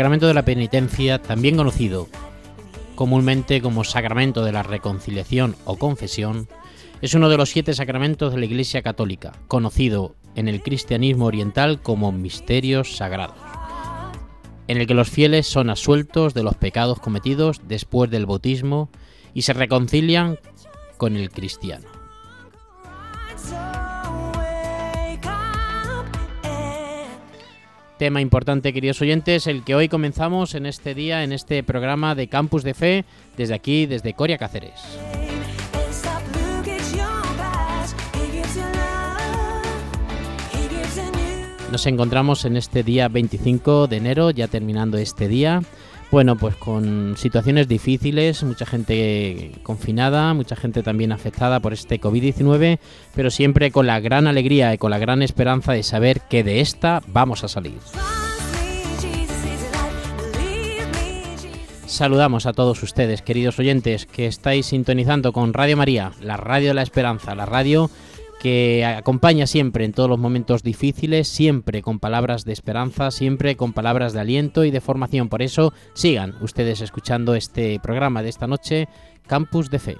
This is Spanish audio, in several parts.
Sacramento de la penitencia, también conocido comúnmente como sacramento de la reconciliación o confesión, es uno de los siete sacramentos de la Iglesia Católica, conocido en el cristianismo oriental como misterios sagrados, en el que los fieles son asueltos de los pecados cometidos después del bautismo y se reconcilian con el cristiano. Tema importante, queridos oyentes, el que hoy comenzamos en este día, en este programa de Campus de Fe, desde aquí, desde Coria Cáceres. Nos encontramos en este día 25 de enero, ya terminando este día, bueno, pues con situaciones difíciles, mucha gente confinada, mucha gente también afectada por este COVID-19, pero siempre con la gran alegría y con la gran esperanza de saber que de esta vamos a salir. Saludamos a todos ustedes, queridos oyentes, que estáis sintonizando con Radio María, la radio de la esperanza, la radio que acompaña siempre en todos los momentos difíciles, siempre con palabras de esperanza, siempre con palabras de aliento y de formación. Por eso sigan ustedes escuchando este programa de esta noche, Campus de Fe.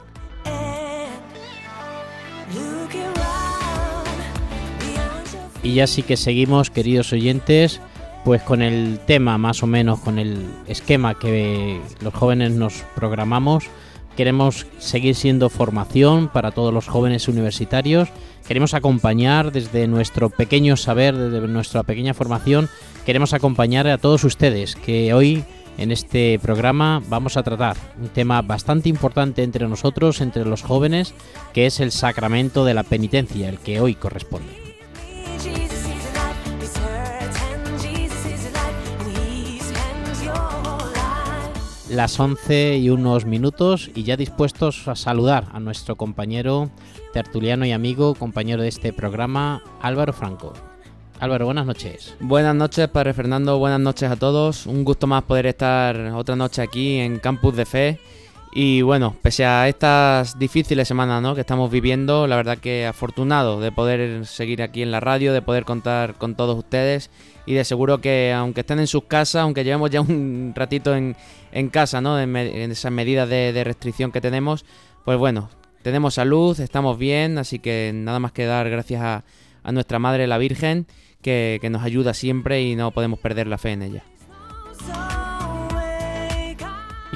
Y ya sí que seguimos, queridos oyentes, pues con el tema más o menos, con el esquema que los jóvenes nos programamos. Queremos seguir siendo formación para todos los jóvenes universitarios queremos acompañar desde nuestro pequeño saber, desde nuestra pequeña formación, queremos acompañar a todos ustedes que hoy en este programa vamos a tratar un tema bastante importante entre nosotros, entre los jóvenes, que es el sacramento de la penitencia, el que hoy corresponde. Las 11 y unos minutos y ya dispuestos a saludar a nuestro compañero tertuliano y amigo, compañero de este programa, Álvaro Franco. Álvaro, buenas noches. Buenas noches, Padre Fernando, buenas noches a todos. Un gusto más poder estar otra noche aquí en Campus de Fe. Y bueno, pese a estas difíciles semanas ¿no? que estamos viviendo, la verdad que afortunado de poder seguir aquí en la radio, de poder contar con todos ustedes y de seguro que aunque estén en sus casas, aunque llevemos ya un ratito en, casa, ¿no? En, esas medidas de, restricción que tenemos, pues bueno, tenemos salud, estamos bien, así que nada más que dar gracias a, nuestra Madre la Virgen, que, que nos ayuda siempre y no podemos perder la fe en ella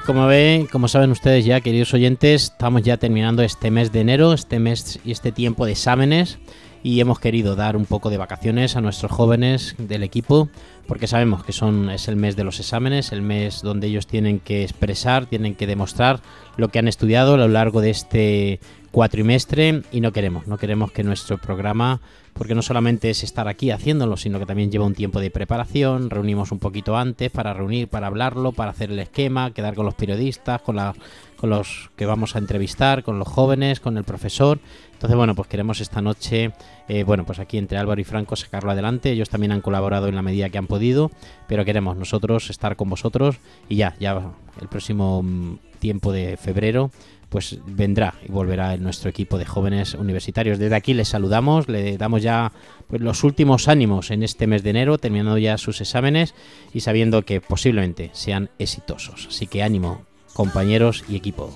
como ven, como saben ustedes ya, queridos oyentes, estamos ya terminando este mes de enero, este mes y este tiempo de exámenes y hemos querido dar un poco de vacaciones a nuestros jóvenes del equipo porque sabemos que son es el mes de los exámenes, el mes donde ellos tienen que expresar, tienen que demostrar lo que han estudiado a lo largo de este cuatrimestre y no queremos, no queremos que nuestro programa, porque no solamente es estar aquí haciéndolo, sino que también lleva un tiempo de preparación, reunimos un poquito antes para reunir, para hablarlo, para hacer el esquema, quedar con los periodistas, con, la, con los que vamos a entrevistar, con los jóvenes, con el profesor. Entonces, bueno, pues queremos esta noche, eh, bueno, pues aquí entre Álvaro y Franco sacarlo adelante. Ellos también han colaborado en la medida que han podido, pero queremos nosotros estar con vosotros y ya, ya el próximo mm, tiempo de febrero pues vendrá y volverá en nuestro equipo de jóvenes universitarios. Desde aquí les saludamos, le damos ya pues, los últimos ánimos en este mes de enero, terminando ya sus exámenes y sabiendo que posiblemente sean exitosos. Así que ánimo, compañeros y equipo.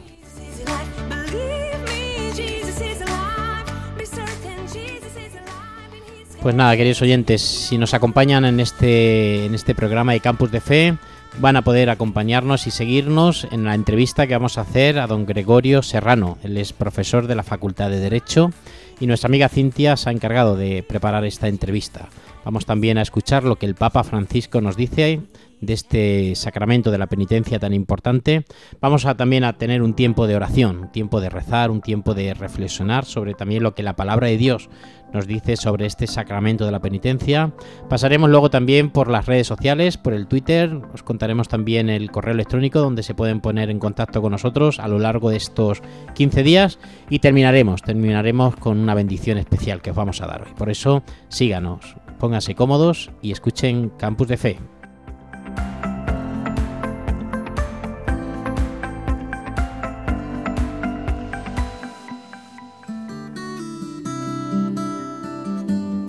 Pues nada, queridos oyentes, si nos acompañan en este, en este programa de Campus de Fe, van a poder acompañarnos y seguirnos en la entrevista que vamos a hacer a don Gregorio Serrano. Él es profesor de la Facultad de Derecho y nuestra amiga Cintia se ha encargado de preparar esta entrevista. Vamos también a escuchar lo que el Papa Francisco nos dice de este sacramento de la penitencia tan importante. Vamos a también a tener un tiempo de oración, un tiempo de rezar, un tiempo de reflexionar sobre también lo que la palabra de Dios nos dice sobre este sacramento de la penitencia. Pasaremos luego también por las redes sociales, por el Twitter, os contaremos también el correo electrónico donde se pueden poner en contacto con nosotros a lo largo de estos 15 días y terminaremos, terminaremos con una bendición especial que os vamos a dar hoy. Por eso, síganos, pónganse cómodos y escuchen Campus de Fe.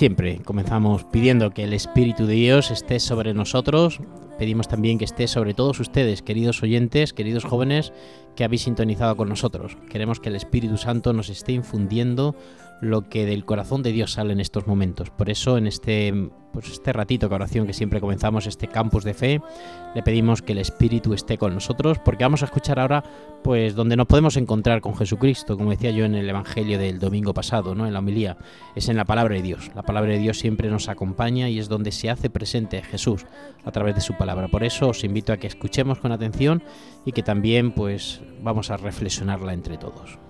Siempre comenzamos pidiendo que el Espíritu de Dios esté sobre nosotros. Pedimos también que esté sobre todos ustedes, queridos oyentes, queridos jóvenes que habéis sintonizado con nosotros. Queremos que el Espíritu Santo nos esté infundiendo lo que del corazón de Dios sale en estos momentos. Por eso en este, pues este ratito de oración que siempre comenzamos, este campus de fe, le pedimos que el Espíritu esté con nosotros, porque vamos a escuchar ahora, pues donde nos podemos encontrar con Jesucristo, como decía yo en el Evangelio del domingo pasado, ¿no? en la homilía, es en la palabra de Dios. La palabra de Dios siempre nos acompaña y es donde se hace presente Jesús a través de su palabra. Por eso os invito a que escuchemos con atención y que también pues vamos a reflexionarla entre todos.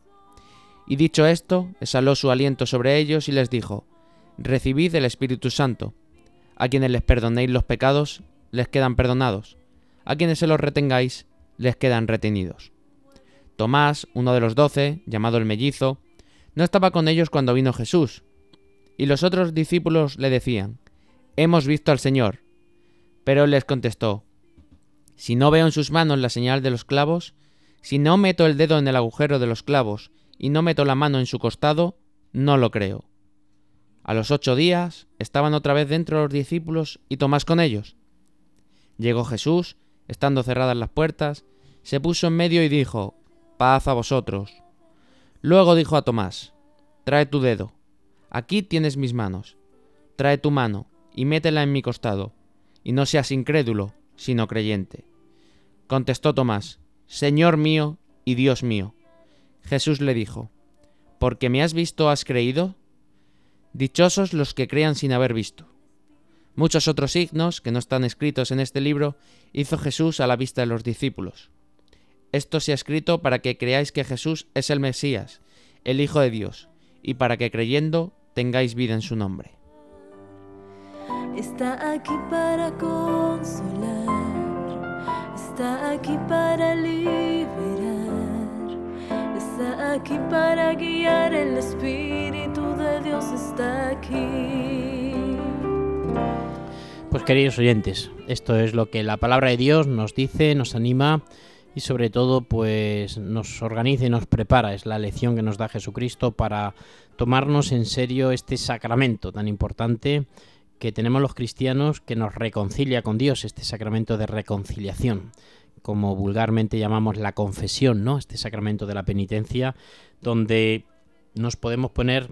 Y dicho esto, exhaló su aliento sobre ellos y les dijo, Recibid el Espíritu Santo. A quienes les perdonéis los pecados, les quedan perdonados. A quienes se los retengáis, les quedan retenidos. Tomás, uno de los doce, llamado el mellizo, no estaba con ellos cuando vino Jesús. Y los otros discípulos le decían, Hemos visto al Señor. Pero él les contestó, Si no veo en sus manos la señal de los clavos, si no meto el dedo en el agujero de los clavos, y no meto la mano en su costado, no lo creo. A los ocho días estaban otra vez dentro los discípulos y Tomás con ellos. Llegó Jesús, estando cerradas las puertas, se puso en medio y dijo, Paz a vosotros. Luego dijo a Tomás, Trae tu dedo, aquí tienes mis manos, trae tu mano y métela en mi costado, y no seas incrédulo, sino creyente. Contestó Tomás, Señor mío y Dios mío. Jesús le dijo, ¿Porque me has visto has creído? Dichosos los que crean sin haber visto. Muchos otros signos, que no están escritos en este libro, hizo Jesús a la vista de los discípulos. Esto se ha escrito para que creáis que Jesús es el Mesías, el Hijo de Dios, y para que creyendo tengáis vida en su nombre. Está aquí para consolar, está aquí para aquí para guiar, el Espíritu de Dios está aquí. Pues queridos oyentes, esto es lo que la palabra de Dios nos dice, nos anima y sobre todo pues nos organiza y nos prepara. Es la lección que nos da Jesucristo para tomarnos en serio este sacramento tan importante que tenemos los cristianos que nos reconcilia con Dios, este sacramento de reconciliación como vulgarmente llamamos la confesión, ¿no? Este sacramento de la penitencia, donde nos podemos poner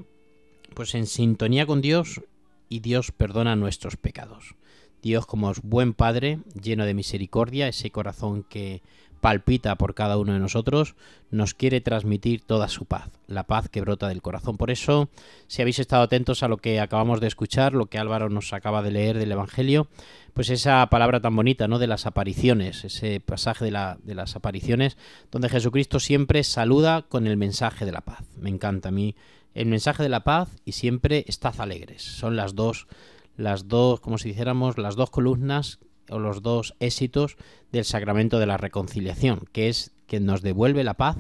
pues en sintonía con Dios y Dios perdona nuestros pecados. Dios como es buen Padre, lleno de misericordia, ese corazón que palpita por cada uno de nosotros, nos quiere transmitir toda su paz, la paz que brota del corazón. Por eso, si habéis estado atentos a lo que acabamos de escuchar, lo que Álvaro nos acaba de leer del Evangelio, pues esa palabra tan bonita, ¿no? De las apariciones, ese pasaje de, la, de las apariciones, donde Jesucristo siempre saluda con el mensaje de la paz. Me encanta a mí el mensaje de la paz y siempre estad alegres. Son las dos, las dos, como si dijéramos, las dos columnas o los dos éxitos del sacramento de la reconciliación, que es que nos devuelve la paz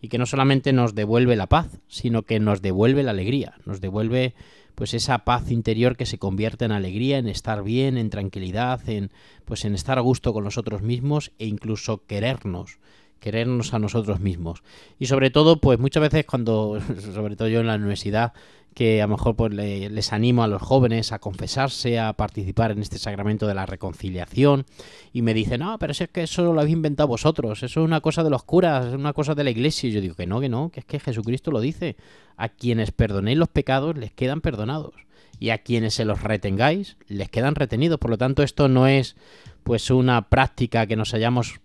y que no solamente nos devuelve la paz, sino que nos devuelve la alegría, nos devuelve pues esa paz interior que se convierte en alegría, en estar bien, en tranquilidad, en pues en estar a gusto con nosotros mismos e incluso querernos, querernos a nosotros mismos. Y sobre todo, pues muchas veces cuando, sobre todo yo en la universidad, que a lo mejor pues les animo a los jóvenes a confesarse, a participar en este sacramento de la reconciliación y me dicen, no, pero es que eso lo habéis inventado vosotros, eso es una cosa de los curas, es una cosa de la iglesia. Y yo digo que no, que no, que es que Jesucristo lo dice, a quienes perdonéis los pecados les quedan perdonados y a quienes se los retengáis les quedan retenidos. Por lo tanto, esto no es pues una práctica que nos hayamos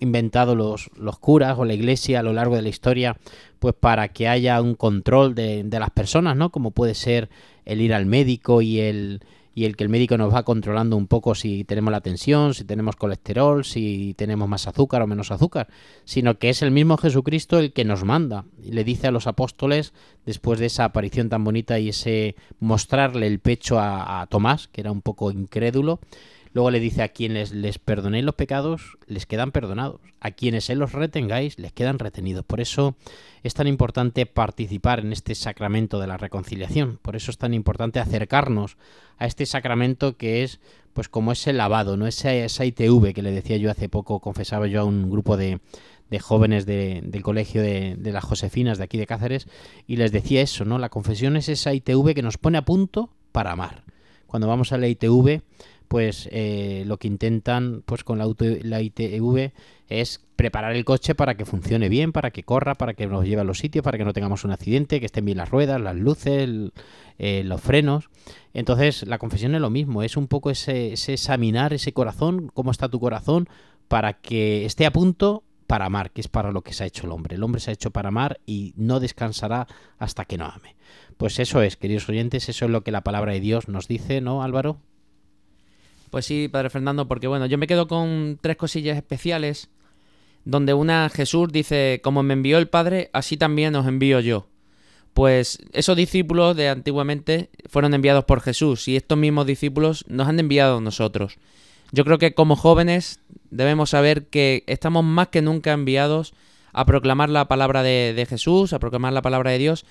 inventado los, los curas o la iglesia a lo largo de la historia, pues para que haya un control de, de las personas, ¿no? Como puede ser el ir al médico y el, y el que el médico nos va controlando un poco si tenemos la tensión, si tenemos colesterol, si tenemos más azúcar o menos azúcar, sino que es el mismo Jesucristo el que nos manda y le dice a los apóstoles, después de esa aparición tan bonita y ese mostrarle el pecho a, a Tomás, que era un poco incrédulo, Luego le dice a quienes les perdonéis los pecados, les quedan perdonados. A quienes se los retengáis, les quedan retenidos. Por eso es tan importante participar en este sacramento de la reconciliación. Por eso es tan importante acercarnos a este sacramento que es, pues como ese lavado, ¿no? Esa, esa ITV que le decía yo hace poco, confesaba yo a un grupo de, jóvenes de, del colegio de, de, las Josefinas de aquí de Cáceres y les decía eso, ¿no? La confesión es esa ITV que nos pone a punto para amar. Cuando vamos a la ITV pues eh, lo que intentan pues con la, auto, la ITV es preparar el coche para que funcione bien, para que corra, para que nos lleve a los sitios, para que no tengamos un accidente, que estén bien las ruedas, las luces, eh, los frenos. Entonces la confesión es lo mismo, es un poco ese, ese examinar ese corazón, cómo está tu corazón, para que esté a punto para amar, que es para lo que se ha hecho el hombre. El hombre se ha hecho para amar y no descansará hasta que no ame. Pues eso es, queridos oyentes, eso es lo que la palabra de Dios nos dice, ¿no, Álvaro? Pues sí, Padre Fernando, porque bueno, yo me quedo con tres cosillas especiales, donde una Jesús dice, como me envió el Padre, así también os envío yo. Pues esos discípulos de antiguamente fueron enviados por Jesús y estos mismos discípulos nos han enviado nosotros. Yo creo que como jóvenes debemos saber que estamos más que nunca enviados a proclamar la palabra de, de Jesús, a proclamar la palabra de Dios,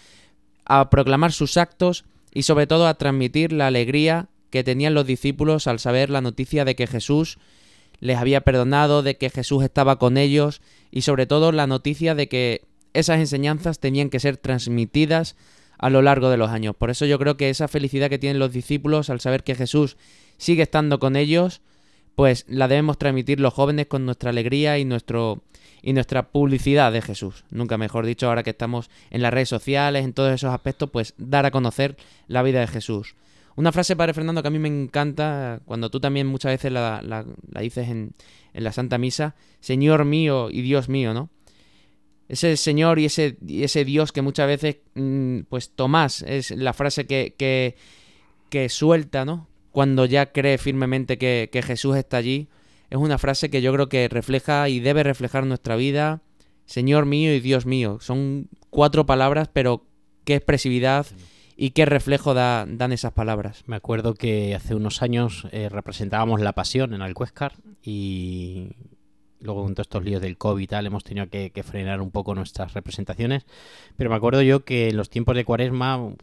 a proclamar sus actos y sobre todo a transmitir la alegría que tenían los discípulos al saber la noticia de que Jesús les había perdonado, de que Jesús estaba con ellos y sobre todo la noticia de que esas enseñanzas tenían que ser transmitidas a lo largo de los años. Por eso yo creo que esa felicidad que tienen los discípulos al saber que Jesús sigue estando con ellos, pues la debemos transmitir los jóvenes con nuestra alegría y nuestro y nuestra publicidad de Jesús. Nunca mejor dicho, ahora que estamos en las redes sociales, en todos esos aspectos, pues dar a conocer la vida de Jesús. Una frase, Padre Fernando, que a mí me encanta, cuando tú también muchas veces la, la, dices en, en, la Santa Misa, Señor mío y Dios mío, ¿no? Ese Señor y ese, ese Dios que muchas veces, mmm, pues Tomás es la frase que, que, que, suelta, ¿no? Cuando ya cree firmemente que, que Jesús está allí, es una frase que yo creo que refleja y debe reflejar nuestra vida. Señor mío y Dios mío. Son cuatro palabras, pero qué expresividad. Y qué reflejo da, dan esas palabras. Me acuerdo que hace unos años eh, representábamos La Pasión en Alcuéscar y luego con todos estos líos del COVID y tal hemos tenido que, frenar un poco nuestras representaciones, pero me acuerdo yo que en los tiempos de Cuaresma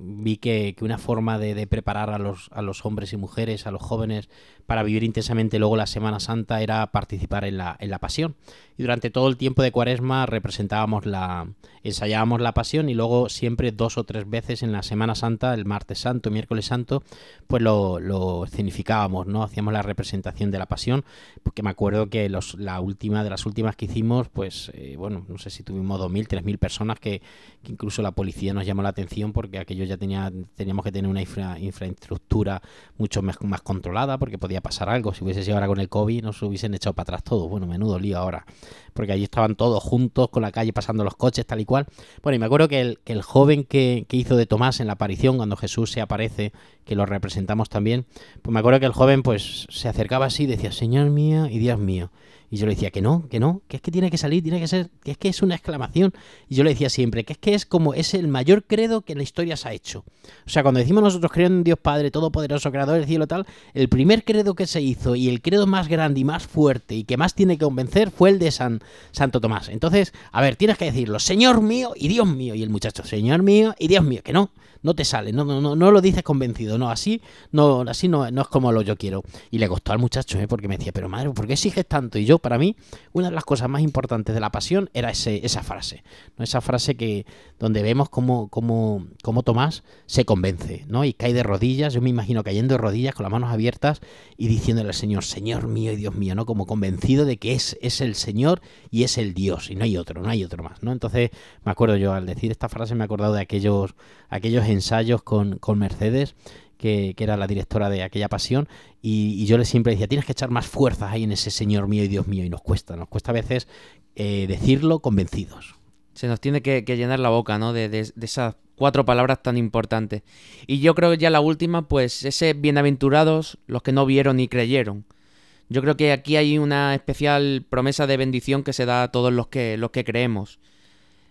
vi que, una forma de, preparar a los hombres y mujeres, a los jóvenes, para vivir intensamente luego la Semana Santa era participar en la, en la pasión. Y durante todo el tiempo de Cuaresma representábamos la, ensayábamos la pasión y luego siempre dos o tres veces en la Semana Santa, el martes santo, miércoles santo, pues lo, lo escenificábamos, ¿no? Hacíamos la representación de la pasión, porque me acuerdo que los, la última de las últimas que hicimos, pues eh, bueno, no sé si tuvimos 2.000, 3.000 personas que, que, incluso la policía nos llamó la atención porque aquello ya tenía, teníamos que tener una infra, infraestructura mucho más, más controlada porque podía pasar algo. Si hubiese sido ahora con el COVID, nos hubiesen echado para atrás todo. Bueno, menudo lío ahora. Porque allí estaban todos juntos con la calle pasando los coches, tal y cual. Bueno, y me acuerdo que el, que el joven que, que, hizo de Tomás en la aparición, cuando Jesús se aparece, que lo representamos también, pues me acuerdo que el joven pues se acercaba así y decía, Señor mío y Dios mío. Y yo le decía que no, que no, que es que tiene que salir, tiene que ser, que es que es una exclamación. Y yo le decía siempre que es que es como, es el mayor credo que en la historia se ha hecho. O sea, cuando decimos nosotros creo en Dios Padre Todopoderoso, Creador del cielo tal, el primer credo que se hizo y el credo más grande y más fuerte y que más tiene que convencer fue el de San Santo Tomás. Entonces, a ver, tienes que decirlo, Señor mío y Dios mío. Y el muchacho, Señor mío y Dios mío, que no, no te sale, no, no, no, no lo dices convencido, no, así no, así no, no es como lo yo quiero. Y le costó al muchacho, ¿eh? porque me decía, pero madre, ¿por qué exiges tanto? Y yo, para mí, una de las cosas más importantes de la pasión era ese, esa frase, ¿no? Esa frase que, donde vemos cómo, cómo, cómo Tomás se convence, ¿no? Y cae de rodillas, yo me imagino cayendo de rodillas con las manos abiertas y diciéndole al Señor, Señor mío y Dios mío, ¿no? Como convencido de que es, es el Señor y es el Dios, y no hay otro, no hay otro más, ¿no? Entonces, me acuerdo yo, al decir esta frase me he acordado de aquellos, aquellos ensayos con, con Mercedes, que, que, era la directora de aquella pasión, y, y, yo le siempre decía, tienes que echar más fuerzas ahí en ese Señor mío y Dios mío, y nos cuesta, nos cuesta a veces eh, decirlo convencidos. Se nos tiene que, llenar la boca, ¿no? De, de, de, esas cuatro palabras tan importantes. Y yo creo que ya la última, pues ese bienaventurados los que no vieron ni creyeron. Yo creo que aquí hay una especial promesa de bendición que se da a todos los que, los que creemos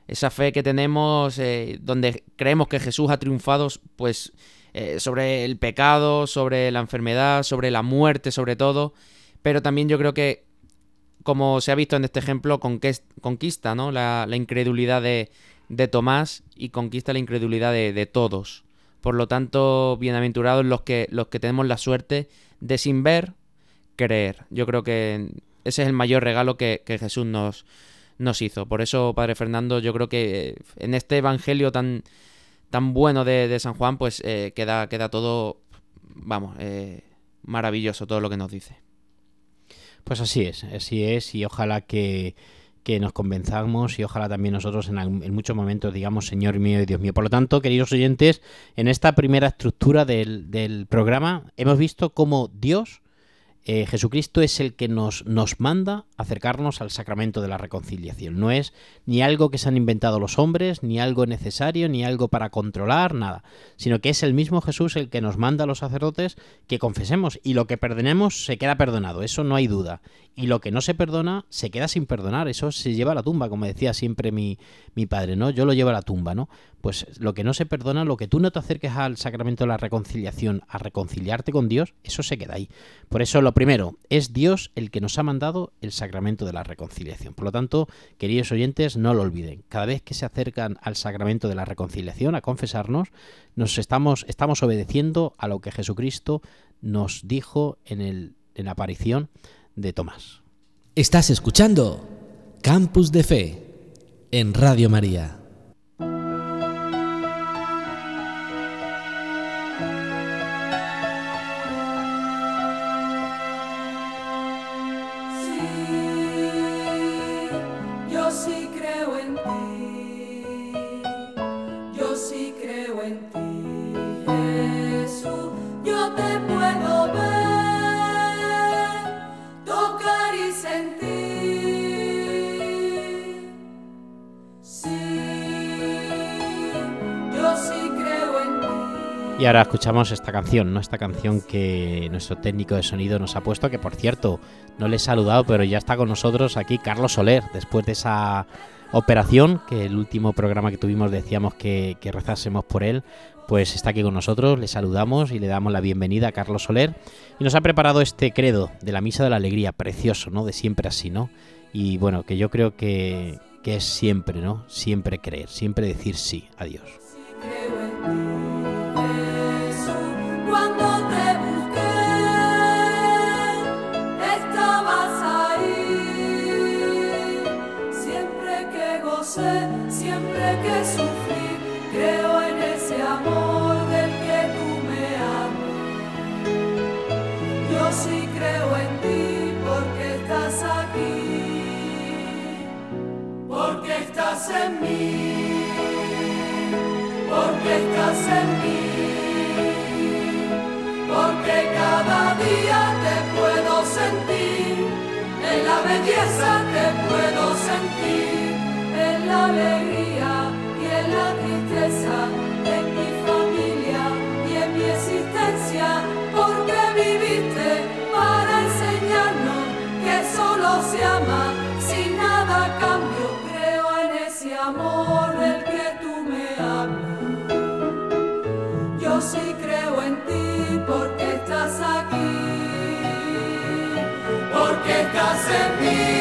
esa fe que tenemos, eh, donde creemos que Jesús ha triunfado, pues eh, sobre el pecado, sobre la enfermedad, sobre la muerte, sobre todo. Pero también yo creo que, como se ha visto en este ejemplo, conquista ¿no? la, incredulidad de, de, Tomás y conquista la incredulidad de, de, todos. Por lo tanto, bienaventurados los que, los que tenemos la suerte de sin ver, creer. Yo creo que ese es el mayor regalo que, que Jesús nos, nos hizo. Por eso, Padre Fernando, yo creo que en este Evangelio tan, tan bueno de, de San Juan, pues eh, queda, queda todo, vamos, eh, maravilloso todo lo que nos dice. Pues así es, así es, y ojalá que, que nos convenzamos y ojalá también nosotros en, en, muchos momentos digamos Señor mío y Dios mío. Por lo tanto, queridos oyentes, en esta primera estructura del, del programa hemos visto cómo Dios eh, Jesucristo es el que nos, nos manda acercarnos al sacramento de la reconciliación. No es ni algo que se han inventado los hombres, ni algo necesario, ni algo para controlar, nada, sino que es el mismo Jesús el que nos manda a los sacerdotes que confesemos y lo que perdonemos se queda perdonado, eso no hay duda. Y lo que no se perdona se queda sin perdonar, eso se lleva a la tumba, como decía siempre mi, mi padre, ¿no? Yo lo llevo a la tumba, ¿no? Pues lo que no se perdona, lo que tú no te acerques al sacramento de la reconciliación, a reconciliarte con Dios, eso se queda ahí. Por eso lo primero, es Dios el que nos ha mandado el sacramento de la reconciliación. Por lo tanto, queridos oyentes, no lo olviden. Cada vez que se acercan al sacramento de la reconciliación, a confesarnos, nos estamos, estamos obedeciendo a lo que Jesucristo nos dijo en, el, en la aparición de Tomás. Estás escuchando Campus de Fe en Radio María. Y ahora escuchamos esta canción, ¿no? Esta canción que nuestro técnico de sonido nos ha puesto, que por cierto, no le he saludado, pero ya está con nosotros aquí Carlos Soler, después de esa operación, que el último programa que tuvimos decíamos que, rezásemos por él, pues está aquí con nosotros, le saludamos y le damos la bienvenida a Carlos Soler, y nos ha preparado este credo de la Misa de la Alegría, precioso, ¿no? De siempre así, ¿no? Y bueno, que yo creo que, que es siempre, ¿no? Siempre creer, siempre decir sí a Dios. Gocé, siempre que sufrí, creo en ese amor del que tú me amas. Yo sí creo en ti porque estás aquí, porque estás en mí, porque estás en mí porque cada día te puedo sentir, en la belleza te puedo sentir, la alegría y en la tristeza en mi familia y en mi existencia, porque viviste para enseñarnos que solo se ama, sin nada cambio, creo en ese amor del que tú me amas. Yo sí creo en ti porque estás aquí, porque estás en mí.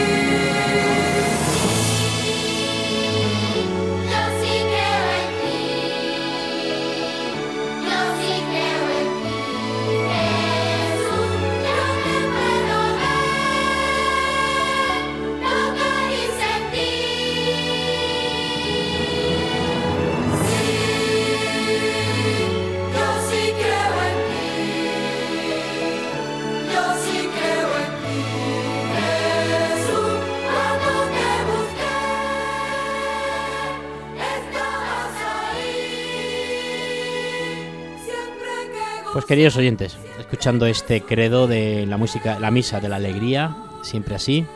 Queridos oyentes, escuchando este credo de la música, la misa de la alegría, siempre así,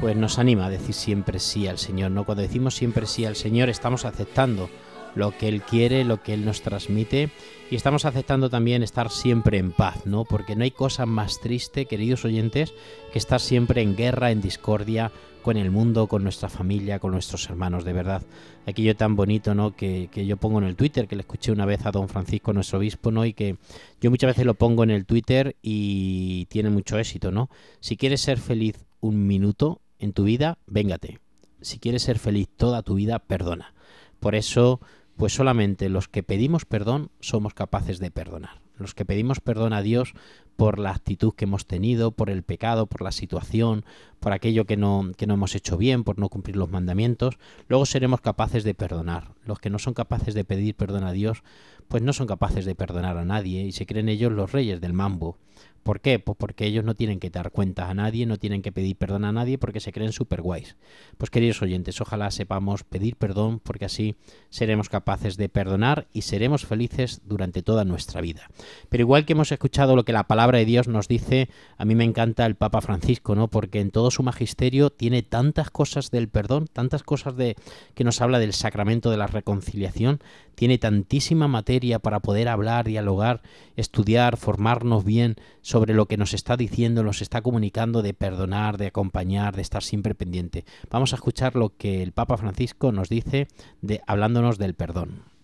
pues nos anima a decir siempre sí al Señor, ¿no? Cuando decimos siempre sí al Señor, estamos aceptando lo que Él quiere, lo que Él nos transmite y estamos aceptando también estar siempre en paz, ¿no? Porque no hay cosa más triste, queridos oyentes, que estar siempre en guerra, en discordia con el mundo, con nuestra familia, con nuestros hermanos, de verdad. Aquello tan bonito, ¿no? Que, que, yo pongo en el Twitter, que le escuché una vez a don Francisco, nuestro obispo, ¿no? Y que yo muchas veces lo pongo en el Twitter y tiene mucho éxito, ¿no? Si quieres ser feliz un minuto en tu vida, véngate. Si quieres ser feliz toda tu vida, perdona. Por eso, pues solamente los que pedimos perdón somos capaces de perdonar. Los que pedimos perdón a Dios por la actitud que hemos tenido, por el pecado, por la situación, por aquello que no, que no hemos hecho bien, por no cumplir los mandamientos, luego seremos capaces de perdonar. Los que no son capaces de pedir perdón a Dios, pues no son capaces de perdonar a nadie y se creen ellos los reyes del mambo. ¿Por qué? Pues porque ellos no tienen que dar cuentas a nadie, no tienen que pedir perdón a nadie porque se creen super guays. Pues queridos oyentes, ojalá sepamos pedir perdón porque así seremos capaces de perdonar y seremos felices durante toda nuestra vida. Pero igual que hemos escuchado lo que la palabra de Dios nos dice, a mí me encanta el Papa Francisco, ¿no? Porque en todo su magisterio tiene tantas cosas del perdón, tantas cosas de que nos habla del sacramento de la reconciliación, tiene tantísima materia para poder hablar, dialogar, estudiar, formarnos bien sobre lo que nos está diciendo, nos está comunicando de perdonar, de acompañar, de estar siempre pendiente. Vamos a escuchar lo que el Papa Francisco nos dice de hablándonos del perdón.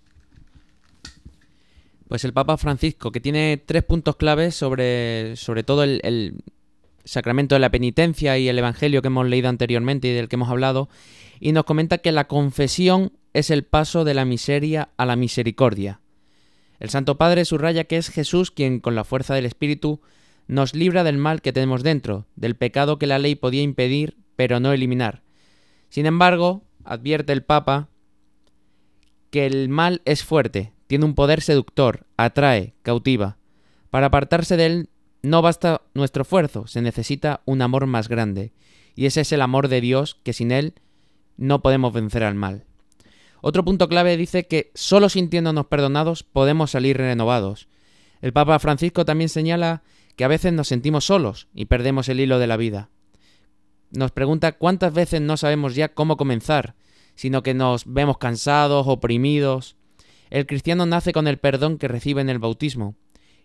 Pues el Papa Francisco, que tiene tres puntos claves sobre, sobre todo el, el sacramento de la penitencia y el Evangelio que hemos leído anteriormente y del que hemos hablado, y nos comenta que la confesión es el paso de la miseria a la misericordia. El Santo Padre subraya que es Jesús quien, con la fuerza del Espíritu, nos libra del mal que tenemos dentro, del pecado que la ley podía impedir, pero no eliminar. Sin embargo, advierte el Papa que el mal es fuerte, tiene un poder seductor, atrae, cautiva. Para apartarse de él no basta nuestro esfuerzo, se necesita un amor más grande, y ese es el amor de Dios que sin él no podemos vencer al mal. Otro punto clave dice que solo sintiéndonos perdonados podemos salir renovados. El Papa Francisco también señala que a veces nos sentimos solos y perdemos el hilo de la vida. Nos pregunta cuántas veces no sabemos ya cómo comenzar, sino que nos vemos cansados, oprimidos. El cristiano nace con el perdón que recibe en el bautismo,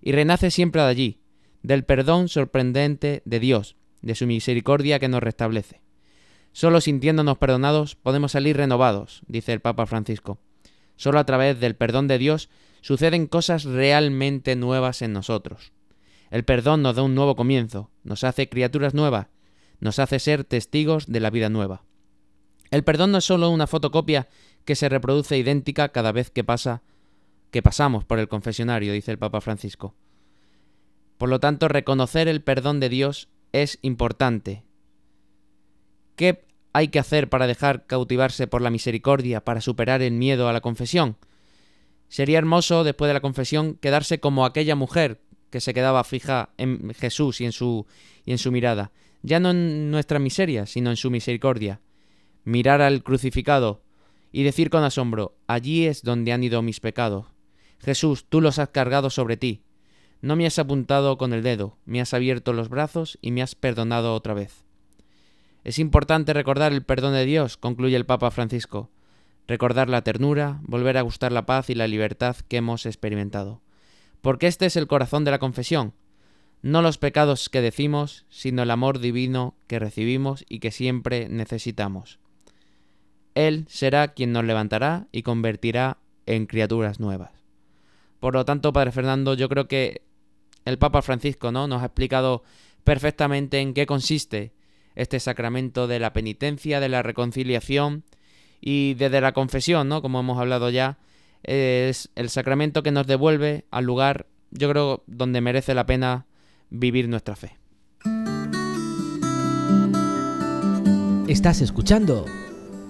y renace siempre de allí, del perdón sorprendente de Dios, de su misericordia que nos restablece. Solo sintiéndonos perdonados podemos salir renovados, dice el Papa Francisco. Solo a través del perdón de Dios suceden cosas realmente nuevas en nosotros. El perdón nos da un nuevo comienzo, nos hace criaturas nuevas, nos hace ser testigos de la vida nueva. El perdón no es solo una fotocopia que se reproduce idéntica cada vez que pasa que pasamos por el confesionario, dice el Papa Francisco. Por lo tanto, reconocer el perdón de Dios es importante. ¿Qué hay que hacer para dejar cautivarse por la misericordia, para superar el miedo a la confesión? Sería hermoso, después de la confesión, quedarse como aquella mujer que se quedaba fija en Jesús y en su, y en su mirada, ya no en nuestra miseria, sino en su misericordia. Mirar al crucificado y decir con asombro, allí es donde han ido mis pecados. Jesús, tú los has cargado sobre ti. No me has apuntado con el dedo, me has abierto los brazos y me has perdonado otra vez. Es importante recordar el perdón de Dios, concluye el Papa Francisco, recordar la ternura, volver a gustar la paz y la libertad que hemos experimentado. Porque este es el corazón de la confesión, no los pecados que decimos, sino el amor divino que recibimos y que siempre necesitamos. Él será quien nos levantará y convertirá en criaturas nuevas. Por lo tanto, Padre Fernando, yo creo que el Papa Francisco ¿no? nos ha explicado perfectamente en qué consiste este sacramento de la penitencia, de la reconciliación y desde la confesión, ¿no? Como hemos hablado ya, es el sacramento que nos devuelve al lugar, yo creo, donde merece la pena vivir nuestra fe. Estás escuchando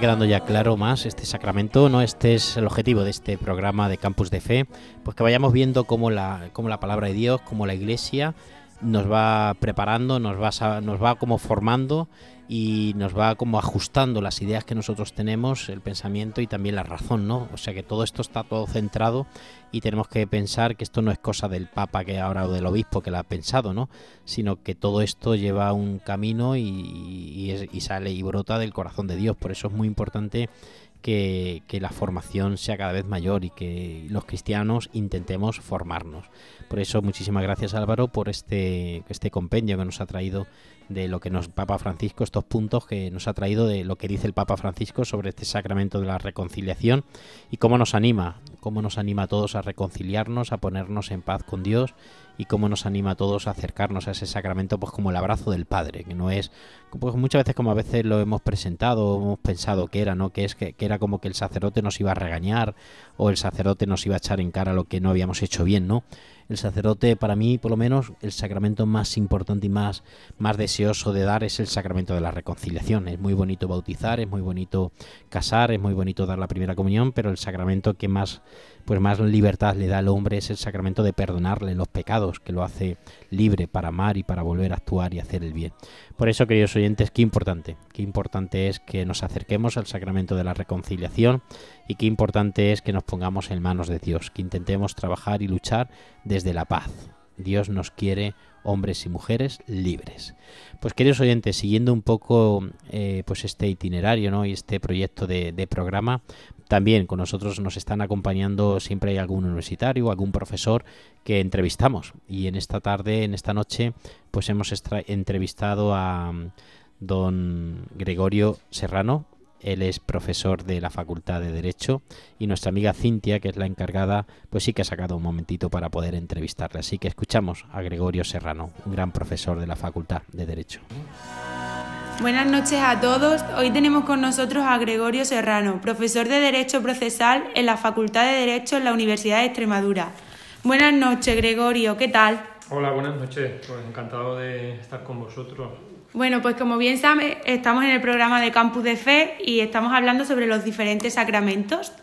Quedando ya claro más este sacramento, ¿no? Este es el objetivo de este programa de Campus de Fe, pues que vayamos viendo cómo la, cómo la palabra de Dios, cómo la Iglesia nos va preparando, nos va, nos va como formando y nos va como ajustando las ideas que nosotros tenemos, el pensamiento y también la razón, ¿no? O sea que todo esto está todo centrado y tenemos que pensar que esto no es cosa del Papa que ahora o del obispo que lo ha pensado, ¿no? Sino que todo esto lleva un camino y, y sale y brota del corazón de Dios. Por eso es muy importante que, la formación sea cada vez mayor y que los cristianos intentemos formarnos. Por eso muchísimas gracias Álvaro por este, este compendio que nos ha traído de lo que nos Papa Francisco, estos puntos que nos ha traído de lo que dice el Papa Francisco sobre este sacramento de la reconciliación y cómo nos anima, cómo nos anima a todos a reconciliarnos, a ponernos en paz con Dios y cómo nos anima a todos a acercarnos a ese sacramento pues como el abrazo del Padre, que no es pues muchas veces como a veces lo hemos presentado, hemos pensado que era, ¿no? Que es que, que era como que el sacerdote nos iba a regañar o el sacerdote nos iba a echar en cara lo que no habíamos hecho bien, ¿no? El sacerdote, para mí, por lo menos, el sacramento más importante y más, más deseoso de dar es el sacramento de la reconciliación. Es muy bonito bautizar, es muy bonito casar, es muy bonito dar la primera comunión, pero el sacramento que más, pues más libertad le da al hombre es el sacramento de perdonarle los pecados, que lo hace libre para amar y para volver a actuar y hacer el bien. Por eso, queridos oyentes, qué importante, qué importante es que nos acerquemos al sacramento de la reconciliación y qué importante es que nos pongamos en manos de Dios, que intentemos trabajar y luchar desde la paz. Dios nos quiere hombres y mujeres libres. Pues queridos oyentes, siguiendo un poco eh, pues este itinerario ¿no? y este proyecto de, de, programa, también con nosotros nos están acompañando, siempre algún universitario, algún profesor que entrevistamos. Y en esta tarde, en esta noche, pues hemos entrevistado a um, don Gregorio Serrano, él es profesor de la Facultad de Derecho y nuestra amiga Cintia, que es la encargada, pues sí que ha sacado un momentito para poder entrevistarle. Así que escuchamos a Gregorio Serrano, un gran profesor de la Facultad de Derecho. Buenas noches a todos. Hoy tenemos con nosotros a Gregorio Serrano, profesor de Derecho Procesal en la Facultad de Derecho en la Universidad de Extremadura. Buenas noches, Gregorio. ¿Qué tal? Hola, buenas noches. Pues encantado de estar con vosotros. Bueno, pues como bien sabe, estamos en el programa de Campus de Fe y estamos hablando sobre los diferentes sacramentos.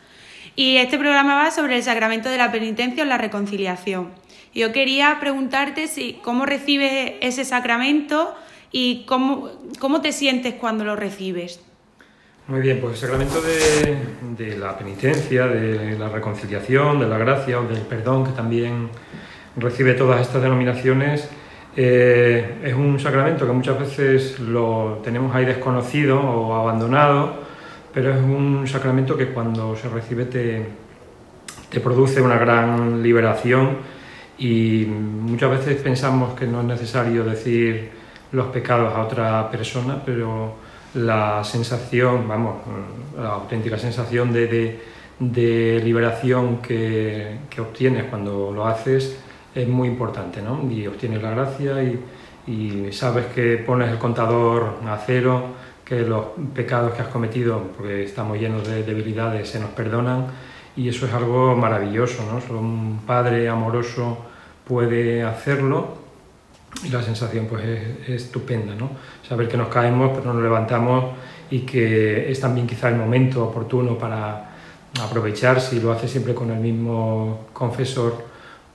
Y este programa va sobre el sacramento de la penitencia o la reconciliación. Yo quería preguntarte si cómo recibes ese sacramento y cómo, cómo te sientes cuando lo recibes. Muy bien, pues el sacramento de, la penitencia, de la reconciliación, de la gracia o del perdón, que también recibe todas estas denominaciones, eh, es un sacramento que muchas veces lo tenemos ahí desconocido o abandonado, pero es un sacramento que cuando se recibe te, te produce una gran liberación y muchas veces pensamos que no es necesario decir los pecados a otra persona, pero la sensación, vamos, la auténtica sensación de, de, liberación que, que obtienes cuando lo haces es muy importante, ¿no? Y obtienes la gracia y, y, sabes que pones el contador a cero, que los pecados que has cometido, porque estamos llenos de debilidades, se nos perdonan y eso es algo maravilloso, ¿no? Un padre amoroso puede hacerlo y la sensación pues es, estupenda, ¿no? Saber que nos caemos pero nos levantamos y que es también quizá el momento oportuno para aprovechar, si lo hace siempre con el mismo confesor,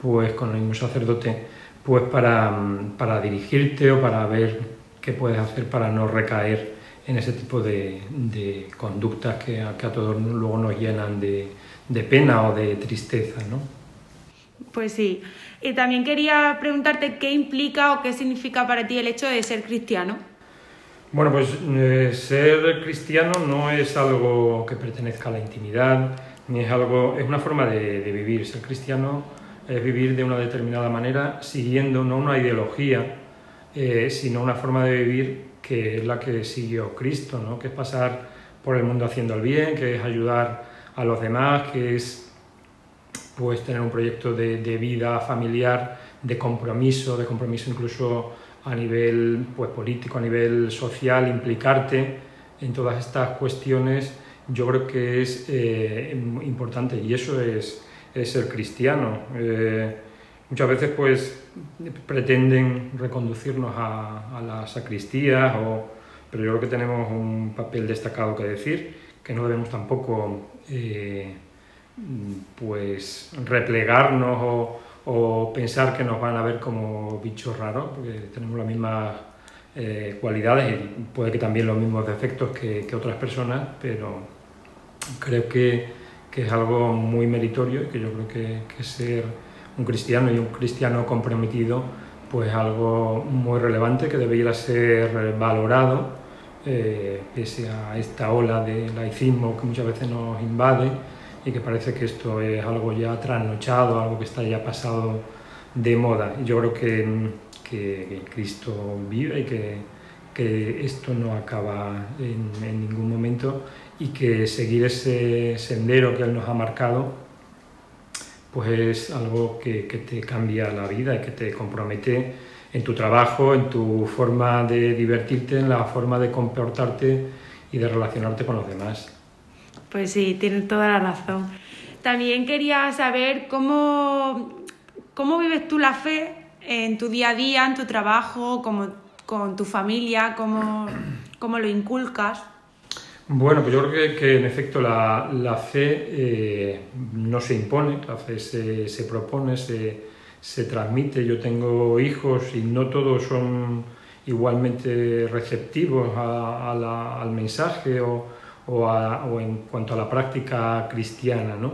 pues con el mismo sacerdote, pues para, para dirigirte o para ver qué puedes hacer para no recaer en ese tipo de, de conductas que, que, a todos luego nos llenan de, de pena o de tristeza, ¿no? Pues sí. Y también quería preguntarte qué implica o qué significa para ti el hecho de ser cristiano. Bueno, pues eh, ser cristiano no es algo que pertenezca a la intimidad, ni es algo, es una forma de, vivir. Ser cristiano es vivir de una determinada manera, siguiendo no una ideología, eh, sino una forma de vivir que es la que siguió Cristo, ¿no? que es pasar por el mundo haciendo el bien, que es ayudar a los demás, que es pues tener un proyecto de, de, vida familiar, de compromiso, de compromiso incluso a nivel pues, político, a nivel social, implicarte en todas estas cuestiones, yo creo que es eh, importante y eso es, es ser cristiano. Eh, muchas veces pues pretenden reconducirnos a, a las sacristías, o, pero yo creo que tenemos un papel destacado que decir, que no debemos tampoco... Eh, pues replegarnos o, o, pensar que nos van a ver como bichos raros, porque tenemos las mismas eh, cualidades y puede que también los mismos defectos que, otras personas, pero creo que, que, es algo muy meritorio y que yo creo que, que, ser un cristiano y un cristiano comprometido pues es algo muy relevante que debería ser valorado eh, pese a esta ola de laicismo que muchas veces nos invade y que parece que esto es algo ya trasnochado, algo que está ya pasado de moda. Yo creo que, que, Cristo vive y que, que esto no acaba en, en, ningún momento y que seguir ese sendero que Él nos ha marcado pues es algo que, que te cambia la vida y que te compromete en tu trabajo, en tu forma de divertirte, en la forma de comportarte y de relacionarte con los demás. Pues sí, tienes toda la razón. También quería saber cómo, cómo vives tú la fe en tu día a día, en tu trabajo, como, con tu familia, cómo, cómo lo inculcas. Bueno, pues yo creo que, que en efecto la, la fe eh, no se impone, la fe se, se propone, se, se, transmite. Yo tengo hijos y no todos son igualmente receptivos a, al mensaje o, o, en cuanto a la práctica cristiana, ¿no?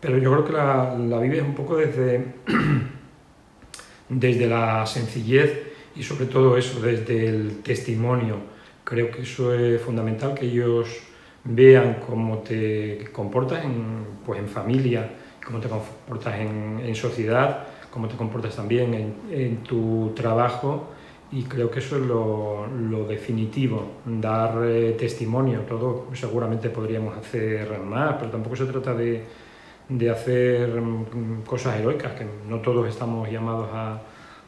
Pero yo creo que la, la vives un poco desde, desde la sencillez y sobre todo eso, desde el testimonio. Creo que eso es fundamental, que ellos vean cómo te comportas en, pues en familia, cómo te comportas en, sociedad, cómo te comportas también en tu trabajo y creo que eso es lo, lo definitivo, dar eh, testimonio, todo seguramente podríamos hacer más, pero tampoco se trata de, de hacer mm, cosas heroicas, que no todos estamos llamados a,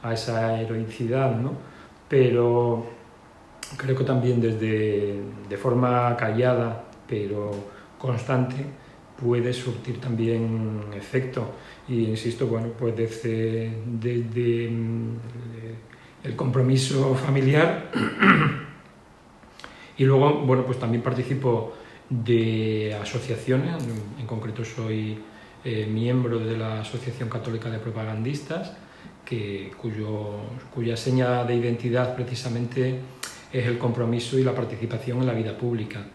a esa heroicidad, ¿no? pero creo que también desde de forma callada, pero constante, puede surtir también efecto. Y insisto, bueno, pues desde, desde el compromiso familiar y luego, bueno, pues también participo de asociaciones, en concreto soy eh, miembro de la Asociación Católica de Propagandistas, que, cuyo, cuya seña de identidad precisamente es el compromiso y la participación en la vida pública.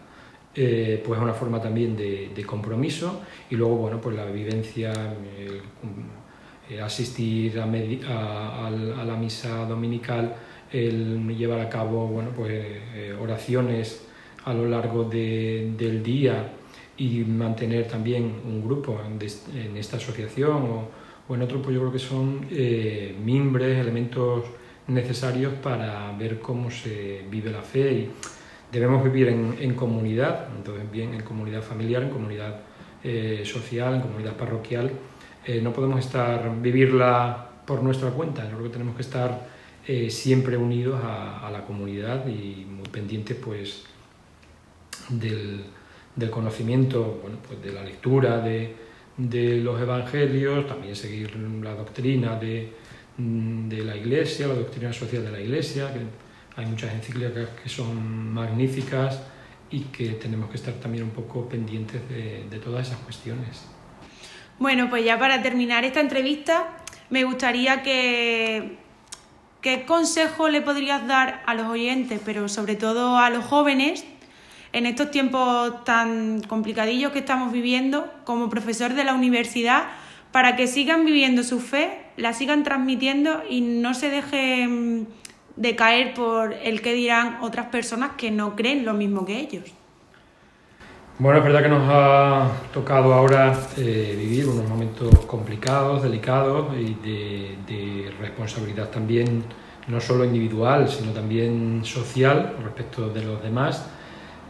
Eh, pues es una forma también de, compromiso y luego, bueno, pues la vivencia, eh, asistir a, la misa dominical, llevar a cabo pues, eh, oraciones a lo largo de, del día y mantener también un grupo en, esta asociación o, en otro, pues yo creo que son eh, mimbres, elementos necesarios para ver cómo se vive la fe y debemos vivir en, en comunidad, entonces bien en comunidad familiar, en comunidad social, en comunidad parroquial, eh, no podemos estar, vivirla por nuestra cuenta, creo que tenemos que estar eh, siempre unidos a, la comunidad y muy pendientes pues, del, conocimiento, bueno, pues de la lectura de, los evangelios, también seguir la doctrina de, la Iglesia, la doctrina social de la Iglesia, que hay muchas encíclicas que son magníficas y que tenemos que estar también un poco pendientes de todas esas cuestiones. Bueno, pues ya para terminar esta entrevista, me gustaría que ¿Qué consejo le podrías dar a los oyentes, pero sobre todo a los jóvenes, en estos tiempos tan complicadillos que estamos viviendo, como profesor de la universidad, para que sigan viviendo su fe, la sigan transmitiendo y no se dejen de caer por el que dirán otras personas que no creen lo mismo que ellos? Bueno, es verdad que nos ha tocado ahora eh, vivir unos momentos complicados, delicados y de, responsabilidad también, no solo individual, sino también social respecto de los demás.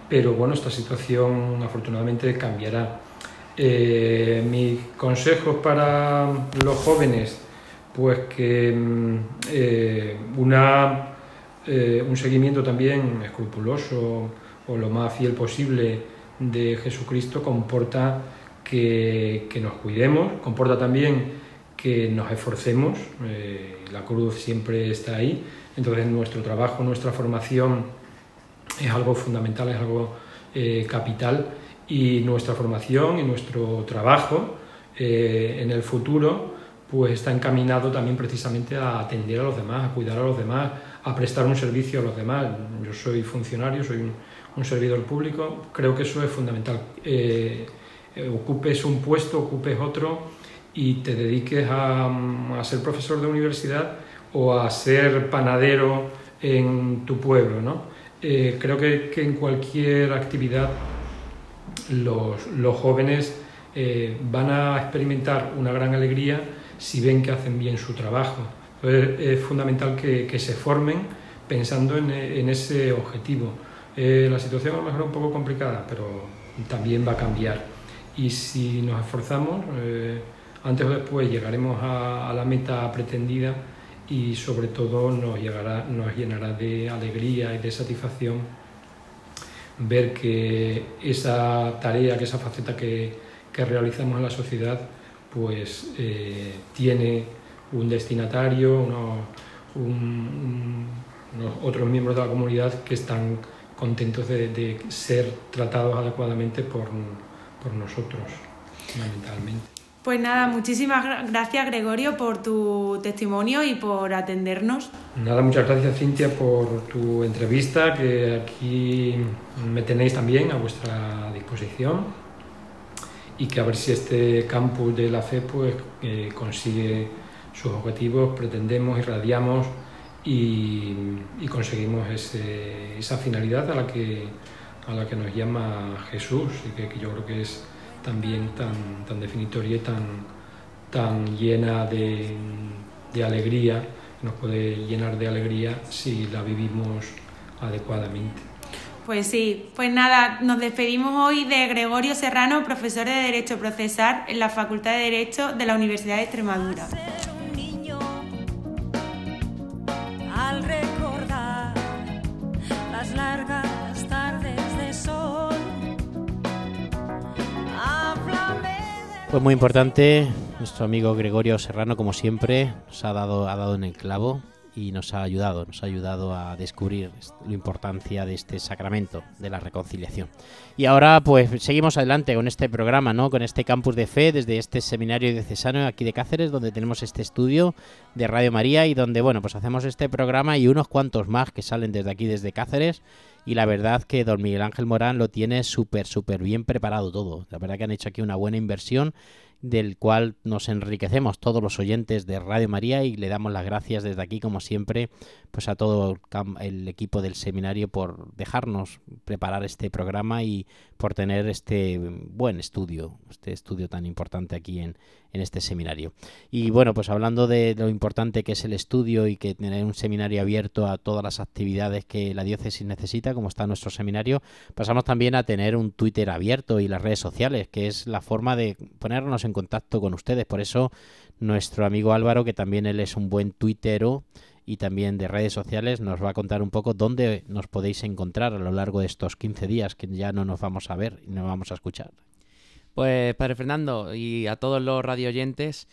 Pero bueno, esta situación afortunadamente cambiará. Eh, mis consejos para los jóvenes, pues que mm, eh, una, un seguimiento también escrupuloso o lo más fiel posible de Jesucristo comporta que, nos cuidemos, comporta también que nos esforcemos, eh, la cruz siempre está ahí, entonces nuestro trabajo, nuestra formación es algo fundamental, es algo eh, capital y nuestra formación y nuestro trabajo eh, en el futuro pues está encaminado también precisamente a atender a los demás, a cuidar a los demás, a prestar un servicio a los demás. Yo soy funcionario, soy un, un servidor público, creo que eso es fundamental. Eh, eh, ocupes un puesto, ocupes otro y te dediques a, ser profesor de universidad o a ser panadero en tu pueblo. ¿no? Eh, creo que, en cualquier actividad los, jóvenes van a experimentar una gran alegría si ven que hacen bien su trabajo. Es fundamental que, se formen pensando en, en ese objetivo. Eh, la situación a lo mejor es un poco complicada, pero también va a cambiar. Y si nos esforzamos, eh, antes o después llegaremos a, la meta pretendida y sobre todo nos, llegará, nos llenará de alegría y de satisfacción ver que esa tarea, que esa faceta que, que realizamos en la sociedad, pues eh, tiene un destinatario, unos, unos otros miembros de la comunidad que están contentos de, ser tratados adecuadamente por, por nosotros, fundamentalmente. Pues nada, muchísimas gracias Gregorio por tu testimonio y por atendernos. Nada, muchas gracias Cintia por tu entrevista, que aquí me tenéis también a vuestra disposición y que a ver si este campus de la fe pues, eh, consigue sus objetivos, pretendemos, irradiamos y, conseguimos esa finalidad a la, que, a la que nos llama Jesús y que, yo creo que es también tan, tan definitoria y tan, tan llena de, de alegría, nos puede llenar de alegría si la vivimos adecuadamente. Pues sí, pues nada, nos despedimos hoy de Gregorio Serrano, profesor de Derecho Procesal en la Facultad de Derecho de la Universidad de Extremadura. Largas tardes de sol. Pues muy importante, nuestro amigo Gregorio Serrano, como siempre, nos ha dado, ha dado en el clavo y nos ha ayudado, nos ha ayudado a descubrir la importancia de este sacramento de la reconciliación. Y ahora pues seguimos adelante con este programa, ¿no? Con este campus de fe desde este seminario diocesano aquí de Cáceres donde tenemos este estudio de Radio María y donde bueno, pues hacemos este programa y unos cuantos más que salen desde aquí desde Cáceres y la verdad que don Miguel Ángel Morán lo tiene súper súper bien preparado todo. La verdad que han hecho aquí una buena inversión del cual nos enriquecemos todos los oyentes de Radio María y le damos las gracias desde aquí, como siempre, pues a todo el equipo del seminario por dejarnos preparar este programa y por tener este buen estudio, este estudio tan importante aquí en, en este seminario. Y bueno, pues hablando de lo importante que es el estudio y que tener un seminario abierto a todas las actividades que la diócesis necesita, como está nuestro seminario, pasamos también a tener un Twitter abierto y las redes sociales, que es la forma de ponernos en contacto con ustedes. Por eso nuestro amigo Álvaro, que también él es un buen tuitero, y también de redes sociales nos va a contar un poco dónde nos podéis encontrar a lo largo de estos 15 días que ya no nos vamos a ver y no vamos a escuchar. Pues, Padre Fernando, y a todos los radioyentes,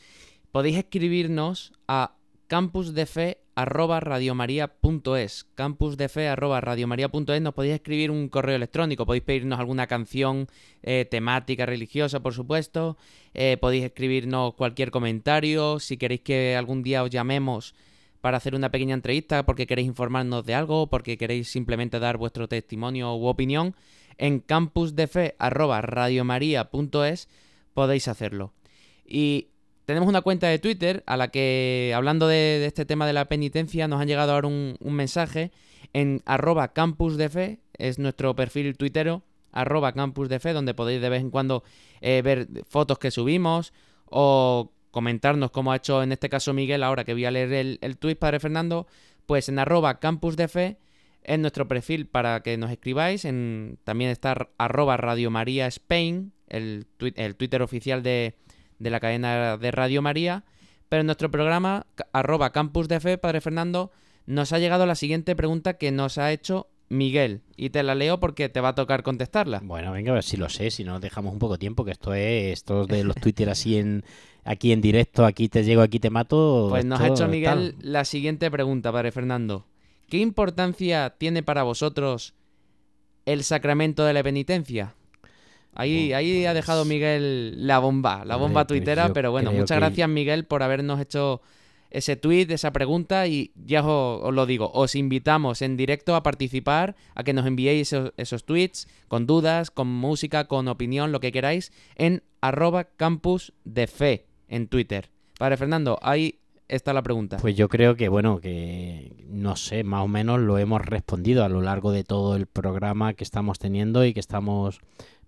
podéis escribirnos a campusdefe@radiomaria.es. Campusdefe@radiomaria.es nos podéis escribir un correo electrónico, podéis pedirnos alguna canción eh, temática religiosa, por supuesto, eh, podéis escribirnos cualquier comentario, si queréis que algún día os llamemos para hacer una pequeña entrevista porque queréis informarnos de algo, porque queréis simplemente dar vuestro testimonio u opinión, en campusdefe@radiomaria.es podéis hacerlo. Y tenemos una cuenta de Twitter a la que, hablando de, este tema de la penitencia, nos han llegado ahora un, mensaje en arroba campusdefe, es nuestro perfil tuitero, arroba campusdefe, donde podéis de vez en cuando eh, ver fotos que subimos o comentarnos como ha hecho en este caso Miguel ahora que voy a leer el, el tuit, Padre Fernando, pues en arroba campusdefe es nuestro perfil para que nos escribáis, en, también está arroba Radio María Spain, el, el Twitter oficial de, de la cadena de Radio María. Pero en nuestro programa, arroba campus de fe, Padre Fernando, nos ha llegado la siguiente pregunta que nos ha hecho Miguel. Y te la leo porque te va a tocar contestarla. Bueno, venga, a ver si lo sé, si no dejamos un poco tiempo, que esto es, esto de los Twitter así en aquí en directo, aquí te llego, aquí te mato. Pues nos ha hecho Miguel la siguiente pregunta, Padre Fernando. ¿Qué importancia tiene para vosotros el sacramento de la penitencia? Ahí, ahí ha dejado Miguel la bomba, la bomba tuitera, pero bueno, muchas gracias Miguel por habernos hecho ese tweet, esa pregunta y ya os, lo digo, os invitamos en directo a participar, a que nos enviéis esos, esos, tweets con dudas, con música, con opinión, lo que queráis, en arroba campus de fe en Twitter. Padre Fernando, ahí está la pregunta. Pues yo creo que, bueno, que no sé, más o menos lo hemos respondido a lo largo de todo el programa que estamos teniendo y que estamos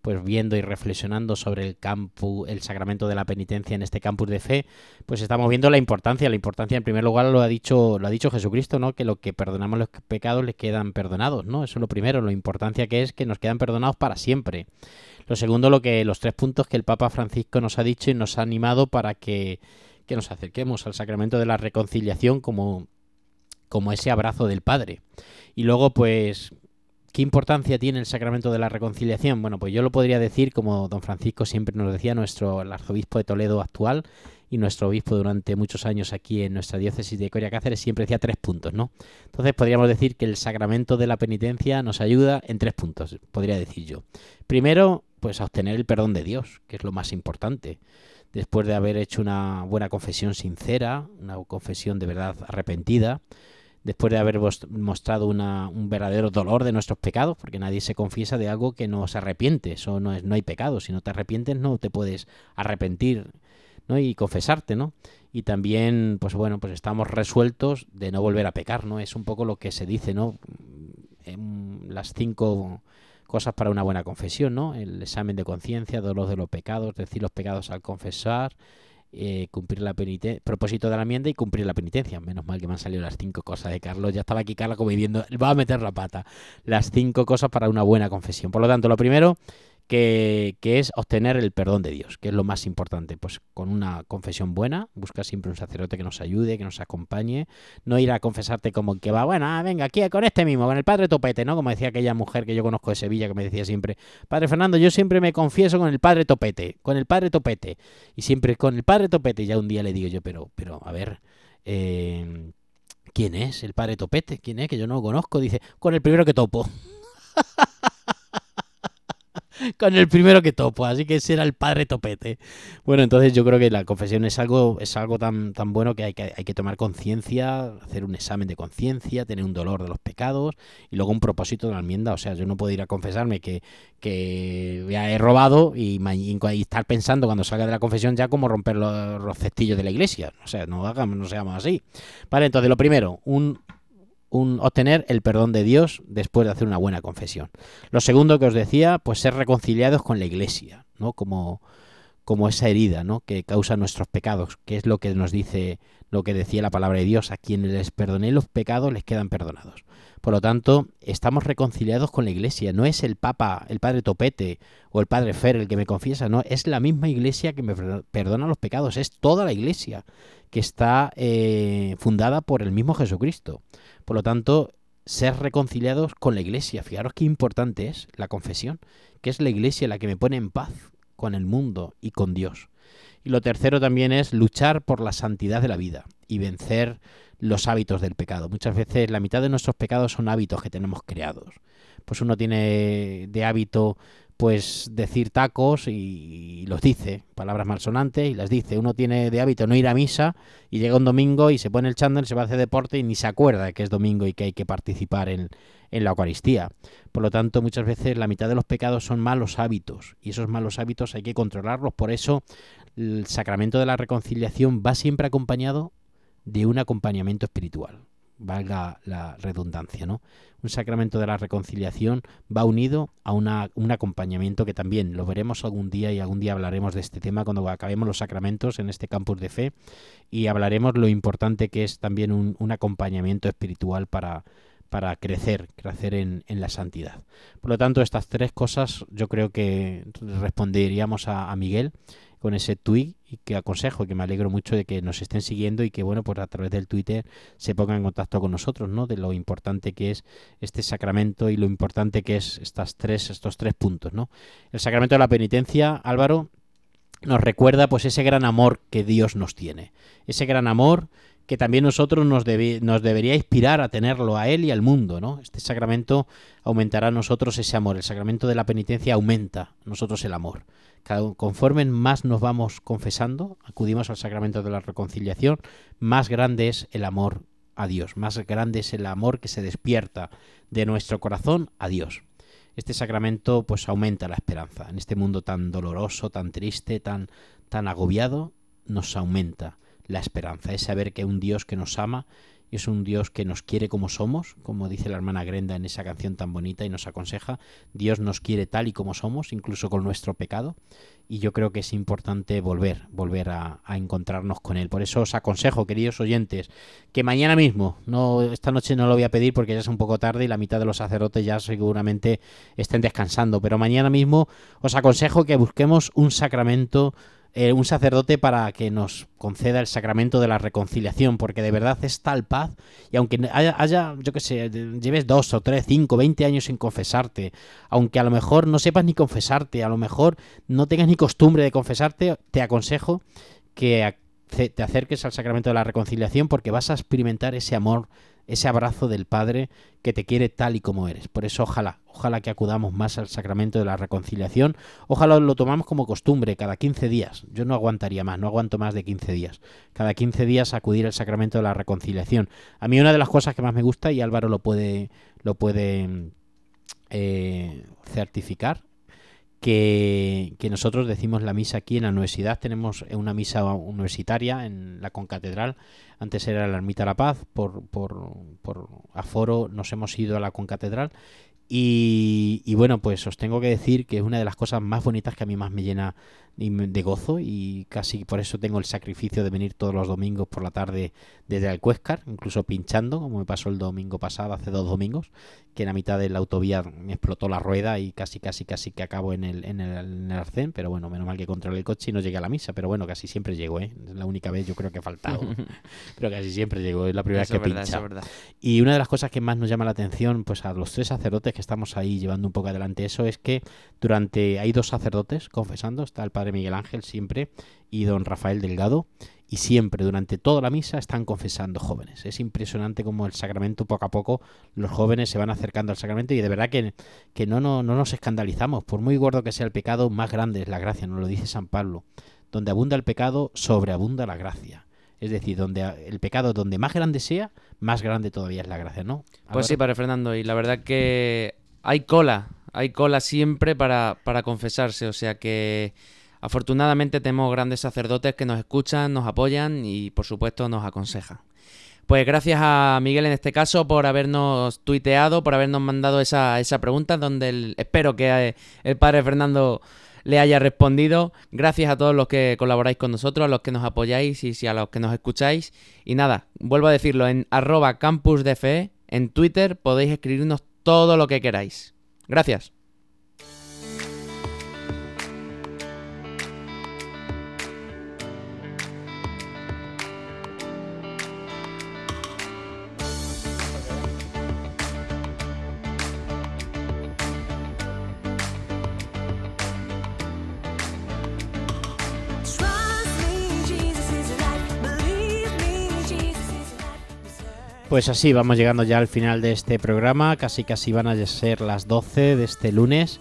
pues viendo y reflexionando sobre el campo, el sacramento de la penitencia en este campus de fe, pues estamos viendo la importancia, la importancia en primer lugar lo ha dicho, lo ha dicho Jesucristo, ¿no? Que lo que perdonamos los pecados les quedan perdonados, ¿no? Eso es lo primero, la importancia que es que nos quedan perdonados para siempre. Lo segundo, lo que los tres puntos que el Papa Francisco nos ha dicho y nos ha animado para que, que nos acerquemos al sacramento de la reconciliación como como ese abrazo del Padre. Y luego, pues, ¿Qué importancia tiene el sacramento de la reconciliación? Bueno, pues yo lo podría decir, como don Francisco siempre nos decía, nuestro arzobispo de Toledo actual y nuestro obispo durante muchos años aquí en nuestra diócesis de Coria Cáceres siempre decía tres puntos, ¿no? Entonces podríamos decir que el sacramento de la penitencia nos ayuda en tres puntos, podría decir yo. Primero, pues a obtener el perdón de Dios, que es lo más importante. Después de haber hecho una buena confesión sincera, una confesión de verdad arrepentida, después de haber mostrado un verdadero dolor de nuestros pecados, porque nadie se confiesa de algo que no se arrepiente, eso no, es, no hay pecado, si no te arrepientes no te puedes arrepentir ¿no? y confesarte, ¿no? Y también, pues bueno, pues estamos resueltos de no volver a pecar, ¿no? Es un poco lo que se dice, ¿no? las cinco cosas para una buena confesión, ¿no? El examen de conciencia, dolor de los pecados, decir los pecados al confesar, eh, cumplir la penitencia, propósito de la enmienda y cumplir la penitencia. Menos mal que me han salido las cinco cosas de Carlos. Ya estaba aquí Carlos como diciendo, va a meter la pata. Las cinco cosas para una buena confesión. Por lo tanto, lo primero, que, es obtener el perdón de Dios, que es lo más importante. Pues con una confesión buena, busca siempre un sacerdote que nos ayude, que nos acompañe, no ir a confesarte como que va, bueno, ah, venga, aquí con este mismo, con el padre Topete, ¿no? Como decía aquella mujer que yo conozco de Sevilla que me decía siempre, Padre Fernando, yo siempre me confieso con el padre Topete, con el padre Topete, y siempre con el padre Topete, ya un día le digo yo, pero, pero, a ver, eh, ¿quién es el padre Topete? ¿Quién es? Que yo no lo conozco, dice, con el primero que topo. con el primero que topo, así que ese era el padre topete. Bueno, entonces yo creo que la confesión es algo, es algo tan, tan bueno que hay que, hay que tomar conciencia, hacer un examen de conciencia, tener un dolor de los pecados y luego un propósito de la enmienda. O sea, yo no puedo ir a confesarme que, que he robado y, estar pensando cuando salga de la confesión ya como romper los, los cestillos de la iglesia. O sea, no hagamos, no seamos así. Vale, entonces lo primero, un obtener el perdón de Dios después de hacer una buena confesión. Lo segundo que os decía, pues ser reconciliados con la Iglesia, ¿no? Como, como esa herida, ¿no? Que causa nuestros pecados, que es lo que nos dice, lo que decía la palabra de Dios, a quienes les perdoné los pecados les quedan perdonados. Por lo tanto, estamos reconciliados con la Iglesia. No es el Papa, el Padre Topete o el Padre Fer el que me confiesa, no, es la misma Iglesia que me perdona los pecados, es toda la Iglesia que está eh, fundada por el mismo Jesucristo. Por lo tanto, ser reconciliados con la iglesia. Fijaros qué importante es la confesión, que es la iglesia la que me pone en paz con el mundo y con Dios. Y lo tercero también es luchar por la santidad de la vida. y vencer los hábitos del pecado. Muchas veces la mitad de nuestros pecados son hábitos que tenemos creados. Pues uno tiene de hábito pues decir tacos y, los dice, palabras malsonantes y las dice. Uno tiene de hábito no ir a misa y llega un domingo y se pone el chándal, se va a hacer deporte y ni se acuerda que es domingo y que hay que participar en, en la Eucaristía. Por lo tanto, muchas veces la mitad de los pecados son malos hábitos y esos malos hábitos hay que controlarlos. Por eso el sacramento de la reconciliación va siempre acompañado de un acompañamiento espiritual valga la redundancia, ¿no? Un sacramento de la reconciliación va unido a una, un acompañamiento que también lo veremos algún día y algún día hablaremos de este tema cuando acabemos los sacramentos en este campus de fe y hablaremos lo importante que es también un, un acompañamiento espiritual para, para crecer, crecer en, en, la santidad. Por lo tanto, estas tres cosas yo creo que responderíamos a, a Miguel con ese tweet y que aconsejo, que me alegro mucho de que nos estén siguiendo y que bueno, pues a través del Twitter se pongan en contacto con nosotros, ¿no? De lo importante que es este sacramento y lo importante que es estas tres, estos tres puntos, ¿no? El sacramento de la penitencia, Álvaro, nos recuerda pues ese gran amor que Dios nos tiene. Ese gran amor que también nosotros nos, debe, nos debería inspirar a tenerlo a Él y al mundo, ¿no? Este sacramento aumentará a nosotros ese amor. El sacramento de la penitencia aumenta a nosotros el amor conforme más nos vamos confesando, acudimos al sacramento de la reconciliación, más grande es el amor a Dios, más grande es el amor que se despierta de nuestro corazón a Dios. Este sacramento pues aumenta la esperanza. En este mundo tan doloroso, tan triste, tan tan agobiado, nos aumenta la esperanza, es saber que un Dios que nos ama es un Dios que nos quiere como somos, como dice la hermana Grenda en esa canción tan bonita y nos aconseja, Dios nos quiere tal y como somos, incluso con nuestro pecado, y yo creo que es importante volver, volver a, encontrarnos con Él. Por eso os aconsejo, queridos oyentes, que mañana mismo, no esta noche no lo voy a pedir porque ya es un poco tarde y la mitad de los sacerdotes ya seguramente estén descansando, pero mañana mismo os aconsejo que busquemos un sacramento eh, un sacerdote para que nos conceda el sacramento de la reconciliación, porque de verdad es tal paz, y aunque haya, haya yo que sé, lleves dos o tres, cinco, veinte años sin confesarte, aunque a lo mejor no sepas ni confesarte, a lo mejor no tengas ni costumbre de confesarte, te aconsejo que te acerques al sacramento de la reconciliación porque vas a experimentar ese amor ese abrazo del Padre que te quiere tal y como eres. Por eso ojalá, ojalá que acudamos más al sacramento de la reconciliación, ojalá lo tomamos como costumbre cada 15 días. Yo no aguantaría más, no aguanto más de 15 días. Cada 15 días acudir al sacramento de la reconciliación. A mí una de las cosas que más me gusta, y Álvaro lo puede, lo puede eh, certificar, que, nosotros decimos la misa aquí en la universidad. Tenemos una misa universitaria en la concatedral. Antes era la Ermita La Paz, por, por, por aforo nos hemos ido a la concatedral. Y, y, bueno, pues os tengo que decir que es una de las cosas más bonitas que a mí más me llena de gozo. Y casi por eso tengo el sacrificio de venir todos los domingos por la tarde desde Alcuéscar, incluso pinchando, como me pasó el domingo pasado, hace dos domingos, que en la mitad de la autovía me explotó la rueda y casi, casi, casi que acabo en el, en el, en el arcén, pero bueno, menos mal que controlé el coche y no llegué a la misa, pero bueno, casi siempre llego, ¿eh? Es la única vez yo creo que he faltado, pero casi siempre llego, es la primera vez que pincha. Y una de las cosas que más nos llama la atención, pues a los tres sacerdotes que estamos ahí llevando un poco adelante eso, es que durante, hay dos sacerdotes confesando, está el padre Miguel Ángel siempre y don Rafael Delgado y siempre durante toda la misa están confesando jóvenes. Es impresionante como el sacramento poco a poco los jóvenes se van acercando al sacramento y de verdad que, que no, no, no nos escandalizamos. Por muy gordo que sea el pecado, más grande es la gracia, nos lo dice San Pablo. Donde abunda el pecado, sobreabunda la gracia. Es decir, donde el pecado, donde más grande sea, más grande todavía es la gracia, ¿no? Pues sí, Padre Fernando, y la verdad que hay cola, hay cola siempre para, para confesarse, o sea que Afortunadamente tenemos grandes sacerdotes que nos escuchan, nos apoyan y por supuesto nos aconsejan. Pues gracias a Miguel en este caso por habernos tuiteado, por habernos mandado esa, esa pregunta, donde espero que el padre Fernando le haya respondido. Gracias a todos los que colaboráis con nosotros, a los que nos apoyáis y, a los que nos escucháis. Y nada, vuelvo a decirlo, en arroba campusdfe, en Twitter podéis escribirnos todo lo que queráis. Gracias. Pues así, vamos llegando ya al final de este programa, casi casi van a ser las 12 de este lunes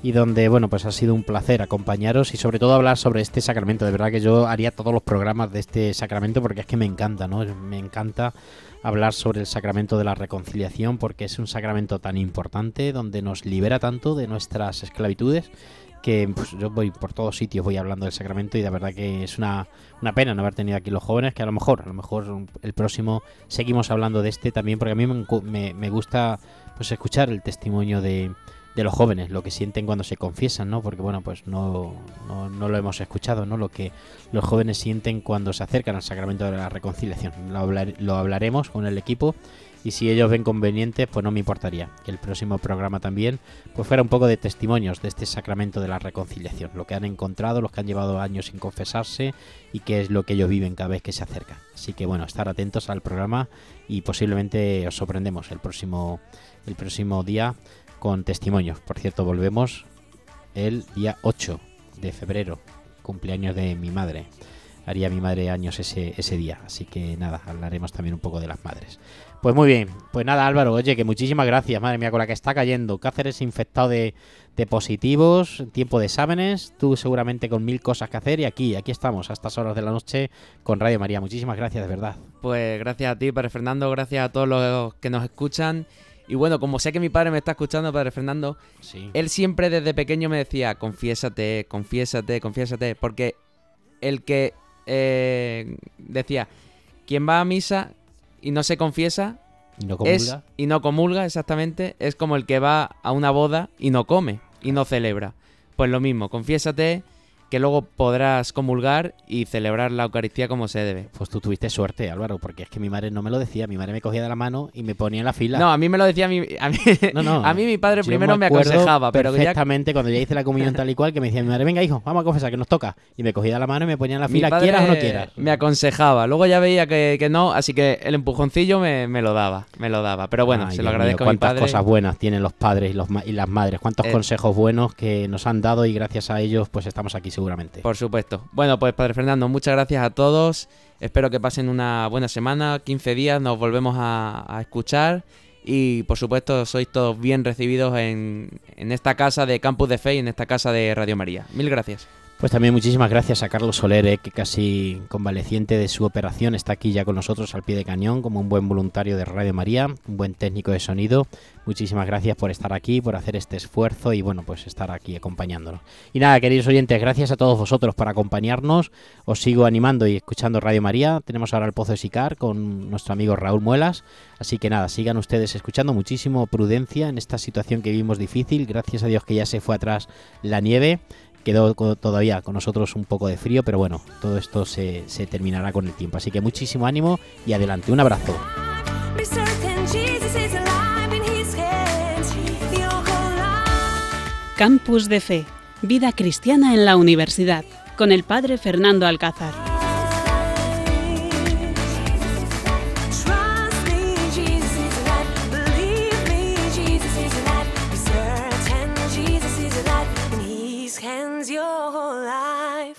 y donde, bueno, pues ha sido un placer acompañaros y sobre todo hablar sobre este sacramento. De verdad que yo haría todos los programas de este sacramento porque es que me encanta, ¿no? Me encanta hablar sobre el sacramento de la reconciliación porque es un sacramento tan importante donde nos libera tanto de nuestras esclavitudes que pues, yo voy por todos sitios, voy hablando del sacramento y de verdad que es una, una, pena no haber tenido aquí los jóvenes, que a lo mejor, a lo mejor el próximo seguimos hablando de este también, porque a mí me, me gusta pues escuchar el testimonio de, de los jóvenes, lo que sienten cuando se confiesan, ¿no? Porque bueno, pues no, no, lo hemos escuchado, ¿no? Lo que los jóvenes sienten cuando se acercan al sacramento de la reconciliación. Lo, lo hablaremos con el equipo y si ellos ven conveniente, pues no me importaría que el próximo programa también pues fuera un poco de testimonios de este sacramento de la reconciliación, lo que han encontrado, los que han llevado años sin confesarse y qué es lo que ellos viven cada vez que se acercan. Así que bueno, estar atentos al programa y posiblemente os sorprendemos el próximo el próximo día con testimonios. Por cierto, volvemos el día 8 de febrero, cumpleaños de mi madre. Haría mi madre años ese, ese día, así que nada, hablaremos también un poco de las madres. Pues muy bien, pues nada Álvaro, oye, que muchísimas gracias, madre mía, con la que está cayendo. Cáceres infectado de, de positivos, tiempo de exámenes, tú seguramente con mil cosas que hacer y aquí, aquí estamos a estas horas de la noche con Radio María. Muchísimas gracias, de verdad. Pues gracias a ti, Padre Fernando, gracias a todos los que nos escuchan y bueno, como sé que mi padre me está escuchando, padre Fernando, él siempre desde pequeño me decía, confiésate, confiésate, confiésate, porque el que eh, decía, quien va a misa y no se confiesa, y no comulga. y no comulga, exactamente, es como el que va a una boda y no come y no celebra. Pues lo mismo, confiésate que luego podrás comulgar y celebrar la Eucaristía como se debe. Pues tú tuviste suerte, Álvaro, porque es que mi madre no me lo decía. Mi madre me cogía de la mano y me ponía en la fila. No, a mí me lo decía mi, a mí, a mí mi padre primero me, aconsejaba, pero perfectamente cuando ya hice la comunión tal y cual que me decía mi madre, venga hijo, vamos a confesar que nos toca. Y me cogía de la mano y me ponía en la fila, quieras o no quieras. Me aconsejaba, luego ya veía que, no, así que el empujoncillo me, lo daba, me lo daba. Pero bueno, se lo agradezco a mi padre. cosas buenas tienen los padres y, los, y las madres, cuántos eh. consejos buenos que nos han dado y gracias a ellos pues estamos aquí seguramente. Por supuesto. Bueno, pues Padre Fernando, muchas gracias a todos. Espero que pasen una buena semana, 15 días, nos volvemos a, escuchar y por supuesto sois todos bien recibidos en, en esta casa de Campus de Fe y en esta casa de Radio María. Mil gracias. Pues también muchísimas gracias a Carlos Soler, eh, que casi convaleciente de su operación está aquí ya con nosotros al pie de cañón como un buen voluntario de Radio María, un buen técnico de sonido. Muchísimas gracias por estar aquí, por hacer este esfuerzo y bueno, pues estar aquí acompañándonos. Y nada, queridos oyentes, gracias a todos vosotros por acompañarnos. Os sigo animando y escuchando Radio María. Tenemos ahora el Pozo de Sicar con nuestro amigo Raúl Muelas. Así que nada, sigan ustedes escuchando muchísimo prudencia en esta situación que vivimos difícil. Gracias a Dios que ya se fue atrás la nieve quedó todavía con nosotros un poco de frío, pero bueno, todo esto se, se terminará con el tiempo. Así que muchísimo ánimo y adelante. Un abrazo. Campus de Fe, vida cristiana en la universidad, con el padre Fernando Alcázar.